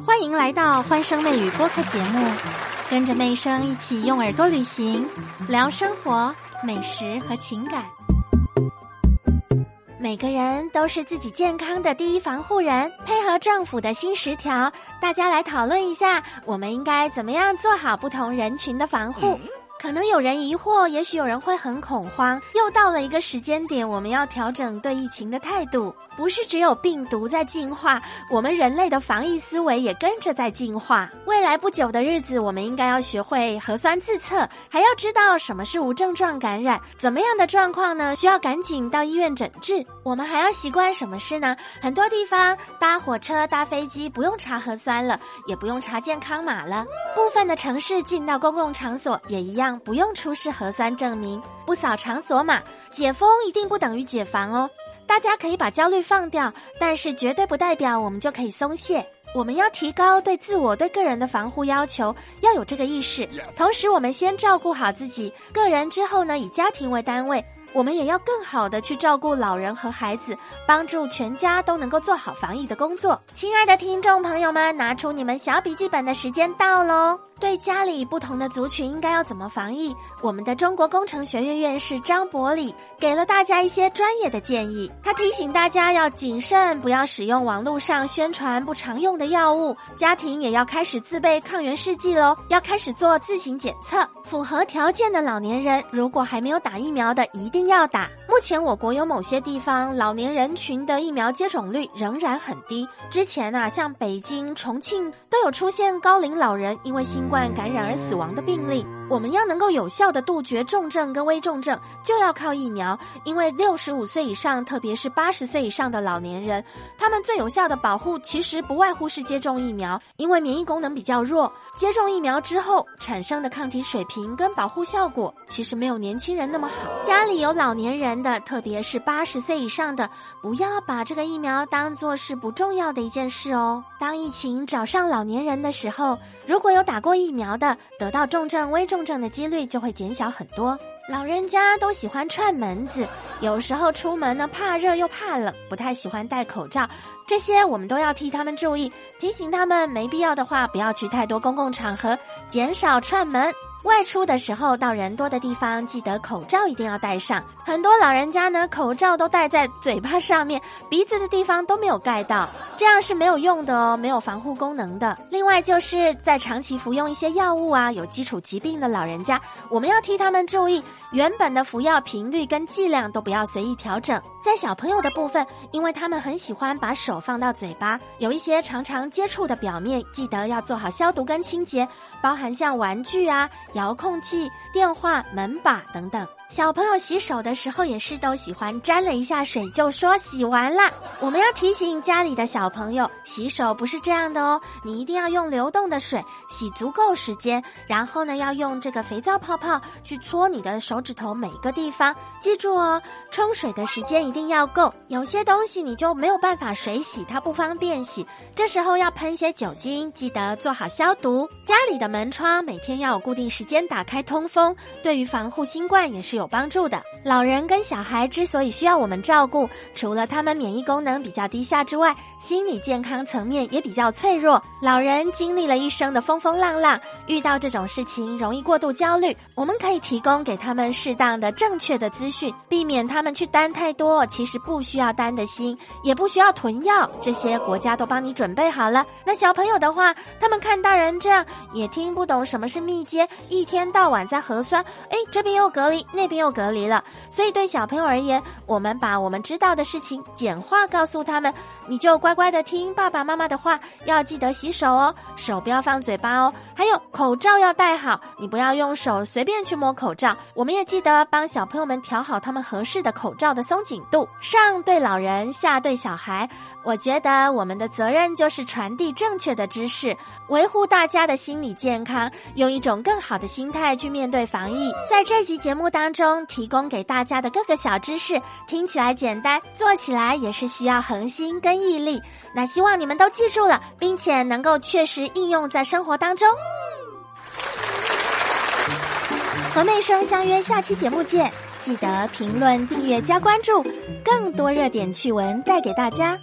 欢迎来到欢声妹语播客节目，跟着妹声一起用耳朵旅行，聊生活、美食和情感。每个人都是自己健康的第一防护人。配合政府的新十条，大家来讨论一下，我们应该怎么样做好不同人群的防护。可能有人疑惑，也许有人会很恐慌。又到了一个时间点，我们要调整对疫情的态度。不是只有病毒在进化，我们人类的防疫思维也跟着在进化。未来不久的日子，我们应该要学会核酸自测，还要知道什么是无症状感染，怎么样的状况呢？需要赶紧到医院诊治。我们还要习惯什么事呢？很多地方搭火车、搭飞机不用查核酸了，也不用查健康码了。部分的城市进到公共场所也一样，不用出示核酸证明，不扫场所码。解封一定不等于解防哦。大家可以把焦虑放掉，但是绝对不代表我们就可以松懈。我们要提高对自我、对个人的防护要求，要有这个意识。同时，我们先照顾好自己个人，之后呢，以家庭为单位，我们也要更好的去照顾老人和孩子，帮助全家都能够做好防疫的工作。亲爱的听众朋友们，拿出你们小笔记本的时间到喽！对家里不同的族群应该要怎么防疫？我们的中国工程学院院士张伯礼给了大家一些专业的建议。他提醒大家要谨慎，不要使用网络上宣传不常用的药物。家庭也要开始自备抗原试剂喽，要开始做自行检测。符合条件的老年人，如果还没有打疫苗的，一定要打。目前我国有某些地方老年人群的疫苗接种率仍然很低。之前啊，像北京、重庆都有出现高龄老人因为新患感染而死亡的病例。我们要能够有效的杜绝重症跟危重症，就要靠疫苗。因为六十五岁以上，特别是八十岁以上的老年人，他们最有效的保护其实不外乎是接种疫苗。因为免疫功能比较弱，接种疫苗之后产生的抗体水平跟保护效果，其实没有年轻人那么好。家里有老年人的，特别是八十岁以上的，不要把这个疫苗当做是不重要的一件事哦。当疫情找上老年人的时候，如果有打过疫苗的，得到重症、危重。症的几率就会减小很多。老人家都喜欢串门子，有时候出门呢怕热又怕冷，不太喜欢戴口罩。这些我们都要替他们注意，提醒他们没必要的话不要去太多公共场合，减少串门。外出的时候到人多的地方，记得口罩一定要戴上。很多老人家呢，口罩都戴在嘴巴上面，鼻子的地方都没有盖到，这样是没有用的哦，没有防护功能的。另外，就是在长期服用一些药物啊，有基础疾病的老人家，我们要替他们注意，原本的服药频率跟剂量都不要随意调整。在小朋友的部分，因为他们很喜欢把手放到嘴巴，有一些常常接触的表面，记得要做好消毒跟清洁，包含像玩具啊、遥控器、电话、门把等等。小朋友洗手的时候也是都喜欢沾了一下水就说洗完啦。我们要提醒家里的小朋友，洗手不是这样的哦，你一定要用流动的水洗足够时间，然后呢要用这个肥皂泡泡去搓你的手指头每一个地方。记住哦，冲水的时间一定要够。有些东西你就没有办法水洗，它不方便洗，这时候要喷些酒精，记得做好消毒。家里的门窗每天要有固定时间打开通风，对于防护新冠也是有。有帮助的老人跟小孩之所以需要我们照顾，除了他们免疫功能比较低下之外，心理健康层面也比较脆弱。老人经历了一生的风风浪浪，遇到这种事情容易过度焦虑。我们可以提供给他们适当的、正确的资讯，避免他们去担太多其实不需要担的心，也不需要囤药，这些国家都帮你准备好了。那小朋友的话，他们看大人这样，也听不懂什么是密接，一天到晚在核酸，哎，这边又隔离，那边。又隔离了，所以对小朋友而言，我们把我们知道的事情简化告诉他们，你就乖乖的听爸爸妈妈的话，要记得洗手哦，手不要放嘴巴哦，还有口罩要戴好，你不要用手随便去摸口罩。我们也记得帮小朋友们调好他们合适的口罩的松紧度，上对老人，下对小孩。我觉得我们的责任就是传递正确的知识，维护大家的心理健康，用一种更好的心态去面对防疫。在这集节目当中，提供给大家的各个小知识，听起来简单，做起来也是需要恒心跟毅力。那希望你们都记住了，并且能够确实应用在生活当中。和妹生相约下期节目见，记得评论、订阅、加关注，更多热点趣闻带给大家。